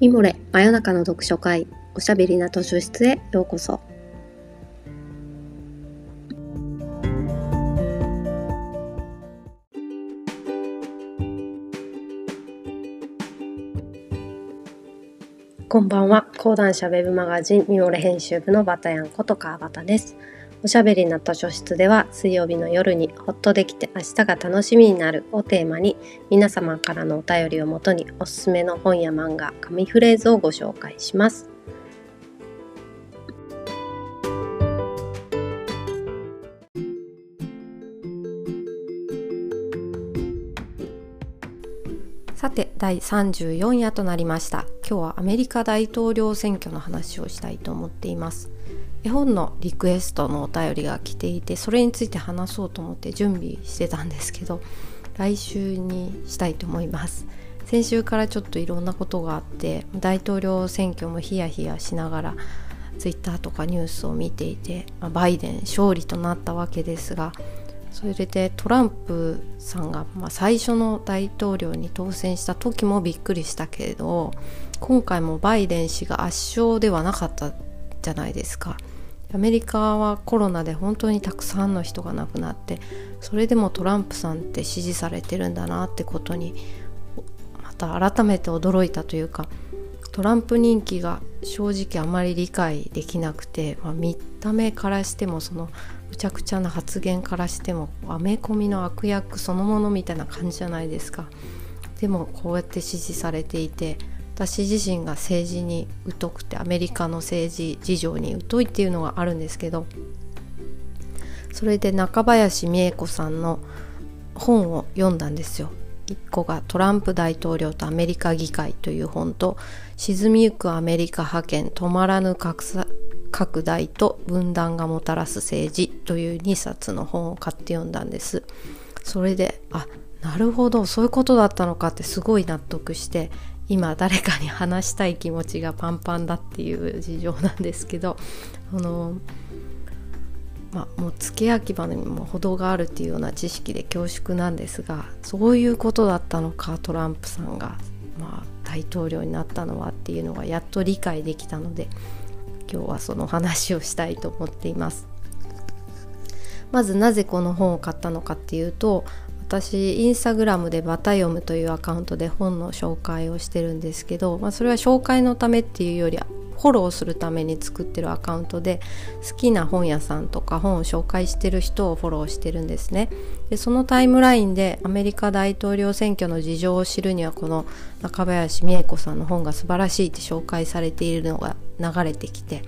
ミモレ真夜中の読書会おしゃべりな図書室へようこそ。こんばんは。講談社ウェブマガジンミモレ編集部のバタヤンこと川端です。おしゃべりな図書室では水曜日の夜にほっとできて明日が楽しみになるをテーマに皆様からのお便りをもとにおすすめの本や漫画、紙フレーズをご紹介します。さて第34夜となりました今日はアメリカ大統領選挙の話をしたいと思っています絵本のリクエストのお便りが来ていてそれについて話そうと思って準備してたんですけど来週にしたいと思います先週からちょっといろんなことがあって大統領選挙もヒヤヒヤしながらツイッターとかニュースを見ていて、まバイデン勝利となったわけですがそれでトランプさんが、まあ最初の大統領に当選した時もびっくりしたけれど今回もバイデン氏が圧勝ではなかったじゃないですか。アメリカはコロナで本当にたくさんの人が亡くなってそれでもトランプさんって支持されてるんだなってことにまた改めて驚いたというかトランプ人気が正直あまり理解できなくて、まあ、見た目からしてもそのむちゃくちゃな発言からしてもアメコミの悪役そのものみたいな感じじゃないですか。でもこうやって支持されていて私自身が政治に疎くてアメリカの政治事情に疎いっていうのがあるんですけどそれで中林美恵子さんの本を読んだんですよ。1個が「トランプ大統領とアメリカ議会」という本と「沈みゆくアメリカ覇権止まらぬ格差拡大と分断がもたらす政治」という2冊の本を買って読んだんです。それであなるほどそういうことだったのかってすごい納得して今誰かに話したい気持ちがパンパンだっていう事情なんですけどあのまあ、もう付け焼き場にも程があるっていうような知識で恐縮なんですがそういうことだったのかトランプさんが、まあ、大統領になったのはっていうのがやっと理解できたので今日はその話をしたいと思っています。まずなぜこの本を買ったのかっていうと私インスタグラムでバタ読むというアカウントで本の紹介をしてるんですけど、まあ、それは紹介のためっていうよりフォローするために作ってるアカウントで好きな本屋さんとか本を紹介してる人をフォローしてるんですね。でそのタイムラインでアメリカ大統領選挙の事情を知るにはこの中林美恵子さんの本が素晴らしいって紹介されているのが流れてきて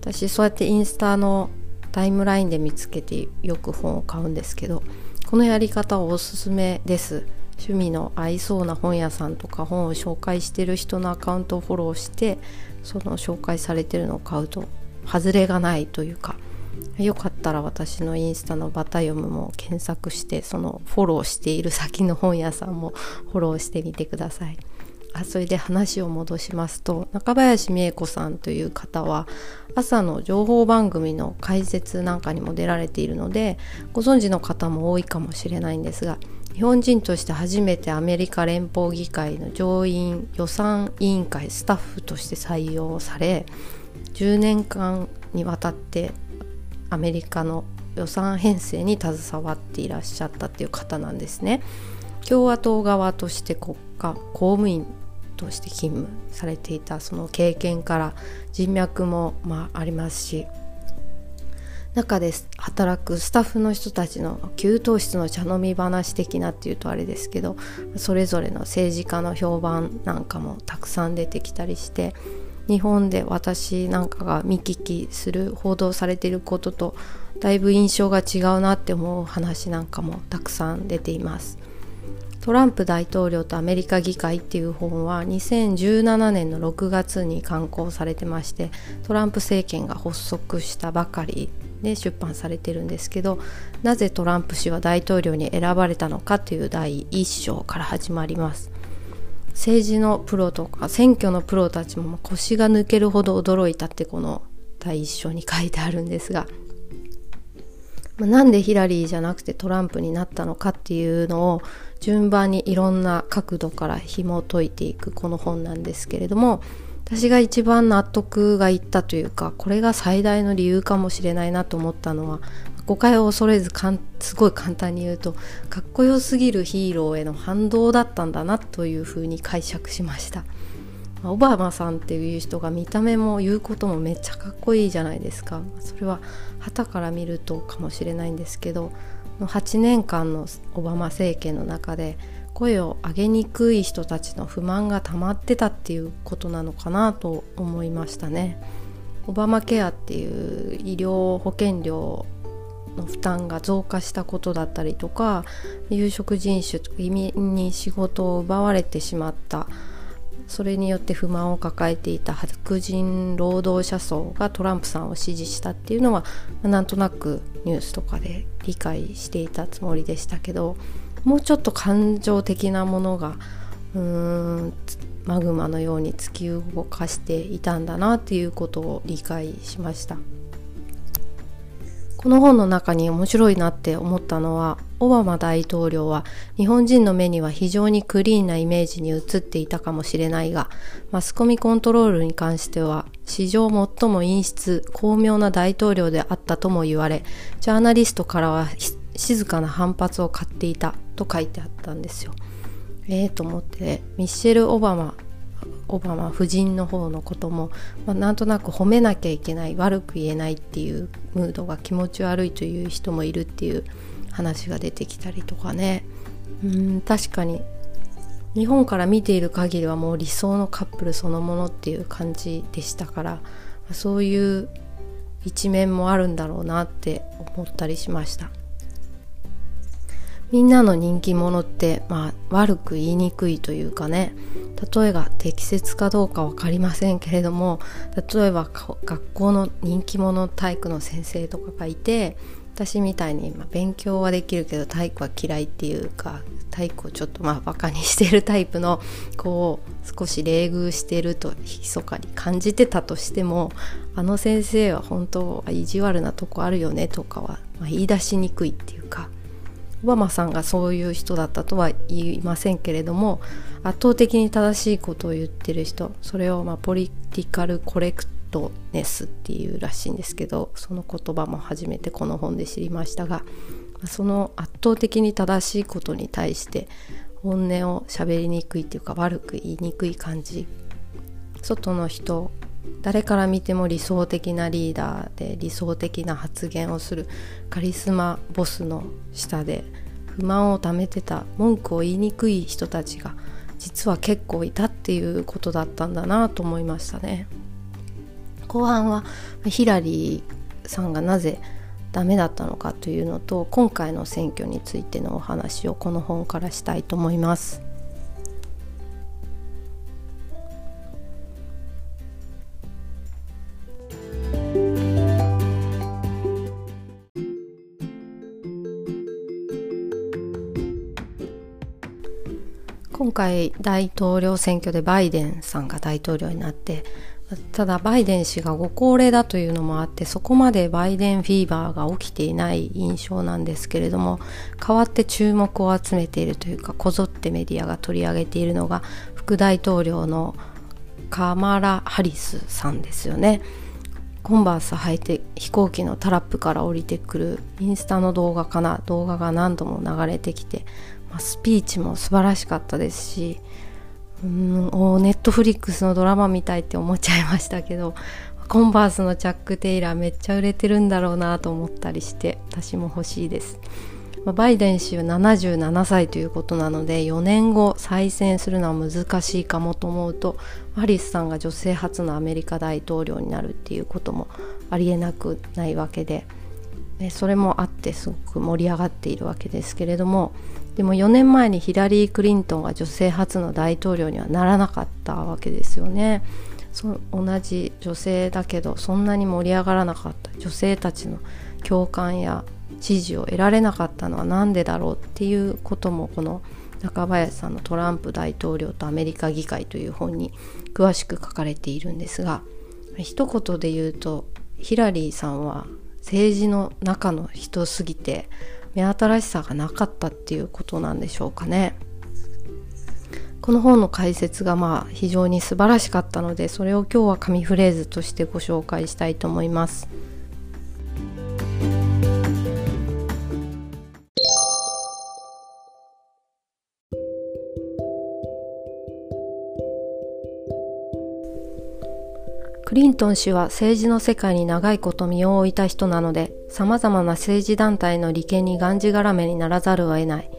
私そうやってインスタのタイムラインで見つけてよく本を買うんですけどこのやり方おすすめです趣味の合いそうな本屋さんとか本を紹介してる人のアカウントをフォローしてその紹介されてるのを買うと外れがないというかよかったら私のインスタのバタ読むも検索してそのフォローしている先の本屋さんもフォローしてみてください。あそれで話を戻しますと中林美恵子さんという方は朝の情報番組の解説なんかにも出られているのでご存知の方も多いかもしれないんですが日本人として初めてアメリカ連邦議会の上院予算委員会スタッフとして採用され10年間にわたってアメリカの予算編成に携わっていらっしゃったっていう方なんですね。共和党側として国家公務員として勤務されていたその経験から人脈もまあありますし中で働くスタッフの人たちの給湯室の茶飲み話的なっていうとあれですけどそれぞれの政治家の評判なんかもたくさん出てきたりして日本で私なんかが見聞きする報道されていることとだいぶ印象が違うなって思う話なんかもたくさん出ています。トランプ大統領とアメリカ議会っていう本は2017年の6月に刊行されてましてトランプ政権が発足したばかりで出版されてるんですけどなぜトランプ氏は大統領に選ばれたのかという第1章から始まります。政治のプロとか選挙のプロたちも腰が抜けるほど驚いたってこの第1章に書いてあるんですが、なんでヒラリーじゃなくてトランプになったのかっていうのを順番にいろんな角度から紐解いていくこの本なんですけれども私が一番納得がいったというかこれが最大の理由かもしれないなと思ったのは誤解を恐れずかんすごい簡単に言うとかっこよすぎるヒーローへの反動だったんだなというふうに解釈しました。オバマさんっていう人が見た目も言うこともめっちゃかっこいいじゃないですかそれは旗から見るとかもしれないんですけど8年間のオバマ政権の中で声を上げにくい人たちの不満が溜まってたっていうことなのかなと思いましたね。オバマケアっていう医療保険料の負担が増加したことだったりとか有色人種移民に仕事を奪われてしまったそれによって不満を抱えていた白人労働者層がトランプさんを支持したっていうのはなんとなくニュースとかで理解していたつもりでしたけどもうちょっと感情的なものがうーんマグマのように突き動かしていたんだなっていうことを理解しました。この本の中に面白いなって思ったのはオバマ大統領は日本人の目には非常にクリーンなイメージに映っていたかもしれないがマスコミコントロールに関しては史上最も陰湿巧妙な大統領であったとも言われジャーナリストからは静かな反発を買っていたと書いてあったんですよ。ええー、と思ってミッシェル・オバマオバマ夫人の方のことも、まあ、なんとなく褒めなきゃいけない悪く言えないっていうムードが気持ち悪いという人もいるっていう話が出てきたりとかね。うん確かに。日本から見ている限りはもう理想のカップルそのものっていう感じでしたからそういう一面もあるんだろうなって思ったりしました。みんなの人気者って、まあ、悪く言いにくいというかね例えが適切かどうか分かりませんけれども例えば学校の人気者体育の先生とかがいて私みたいに、ま、勉強はできるけど体育は嫌いっていうか体育をちょっとまあバカにしてるタイプのこう少し冷遇してると密かに感じてたとしてもあの先生は本当は意地悪なとこあるよねとかは、まあ、言い出しにくいっていうかオバマさんがそういう人だったとは言いませんけれども圧倒的に正しいことを言ってる人それをまあポリティカルコレクトネスっていうらしいんですけどその言葉も初めてこの本で知りましたがその圧倒的に正しいことに対して本音を喋りにくいっていうか悪く言いにくい感じ。外の人誰から見ても理想的なリーダーで理想的な発言をするカリスマボスの下で不満をためてた文句を言いにくい人たちが実は結構いたっていうことだったんだなと思いましたね。後半はヒラリーさんがなぜダメだったのかというのと今回の選挙についてのお話をこの本からしたいと思います。今回大統領選挙でバイデンさんが大統領になってただバイデン氏がご高齢だというのもあってそこまでバイデンフィーバーが起きていない印象なんですけれども代わって注目を集めているというかこぞってメディアが取り上げているのが副大統領のカマラ・ハリスさんですよね。コンバース履いて飛行機のタラップから降りてくるインスタの動画かな動画が何度も流れてきてまあ、スピーチも素晴らしかったですしうんおネットフリックスのドラマみたいって思っちゃいましたけどコンバースのチャック・テイラーめっちゃ売れてるんだろうなと思ったりして私も欲しいです、バイデン氏は77歳ということなので4年後再選するのは難しいかもと思うとハリスさんが女性初のアメリカ大統領になるっていうこともありえなくないわけでそれもあってすごく盛り上がっているわけですけれどもでも4年前にヒラリー・クリントンが女性初の大統領にはならなかったわけですよね。そ同じ女性だけどそんなに盛り上がらなかった女性たちの共感や支持を得られなかったのは何でだろうっていうこともこの中林さんの「トランプ大統領とアメリカ議会」という本に詳しく書かれているんですが一言で言うとヒラリーさんは政治の中の人すぎて目新しさがなかったっていうことなんでしょうかね。この本の解説がまあ非常に素晴らしかったのでそれを今日は紙フレーズとしてご紹介したいと思います。リントン氏は政治の世界に長いこと身を置いた人なので、様々な政治団体の利権にがんじがらめにならざるを得ない。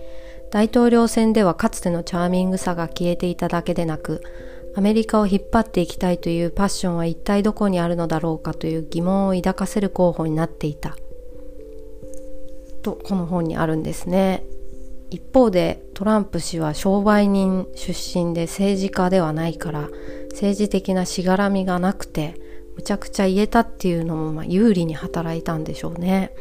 大統領選ではかつてのチャーミングさが消えていただけでなく、アメリカを引っ張っていきたいというパッションは一体どこにあるのだろうかという疑問を抱かせる候補になっていた。と、この本にあるんですね。一方でトランプ氏は商売人出身で政治家ではないから政治的なしがらみがなくてむちゃくちゃ言えたっていうのもま有利に働いたんでしょうね。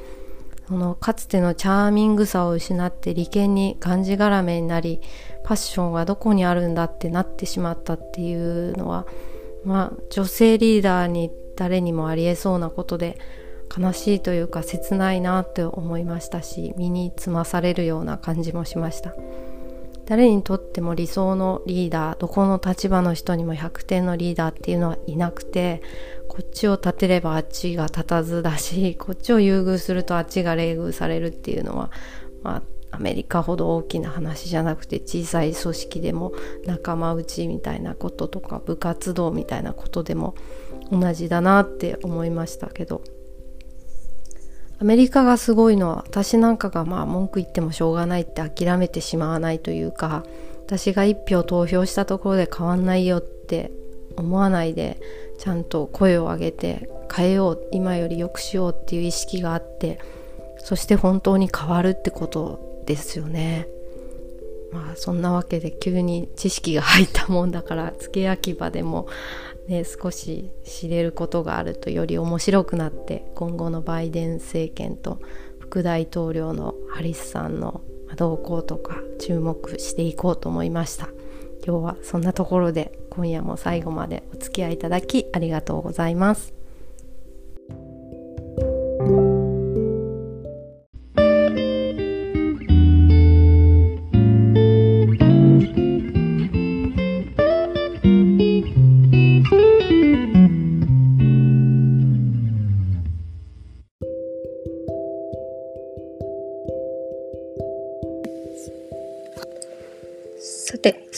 そのかつてのチャーミングさを失って利権にがんじがらめになりパッションはどこにあるんだってなってしまったっていうのはまあ女性リーダーに誰にもありえそうなことで悲しいというか切ないなって思いましたし身につまされるような感じもしました。誰にとっても理想のリーダーどこの立場の人にも100点のリーダーっていうのはいなくてこっちを立てればあっちが立たずだしこっちを優遇するとあっちが冷遇されるっていうのは、まあ、アメリカほど大きな話じゃなくて小さい組織でも仲間内みたいなこととか部活動みたいなことでも同じだなって思いましたけど。アメリカがすごいのは私なんかがまあ文句言ってもしょうがないって諦めてしまわないというか私が一票投票したところで変わんないよって思わないでちゃんと声を上げて変えよう今より良くしようっていう意識があってそして本当に変わるってことですよね。まあそんなわけで急に知識が入ったもんだから付け焼き場でもね、少し知れることがあるとより面白くなって今後のバイデン政権と副大統領のハリスさんの動向とか注目していこうと思いました。今日はそんなところで今夜も最後までお付き合いいただきありがとうございます。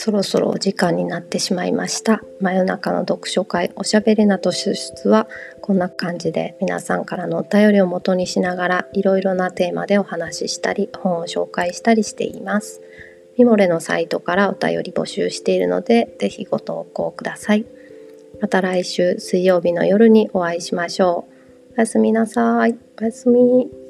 そろそろお時間になってしまいました。真夜中の読書会おしゃべりなと出出はこんな感じで皆さんからのお便りを元にしながらいろいろなテーマでお話ししたり本を紹介したりしています。ミモレのサイトからお便り募集しているのでぜひご投稿ください。また来週水曜日の夜にお会いしましょう。おやすみなさい。おやすみ。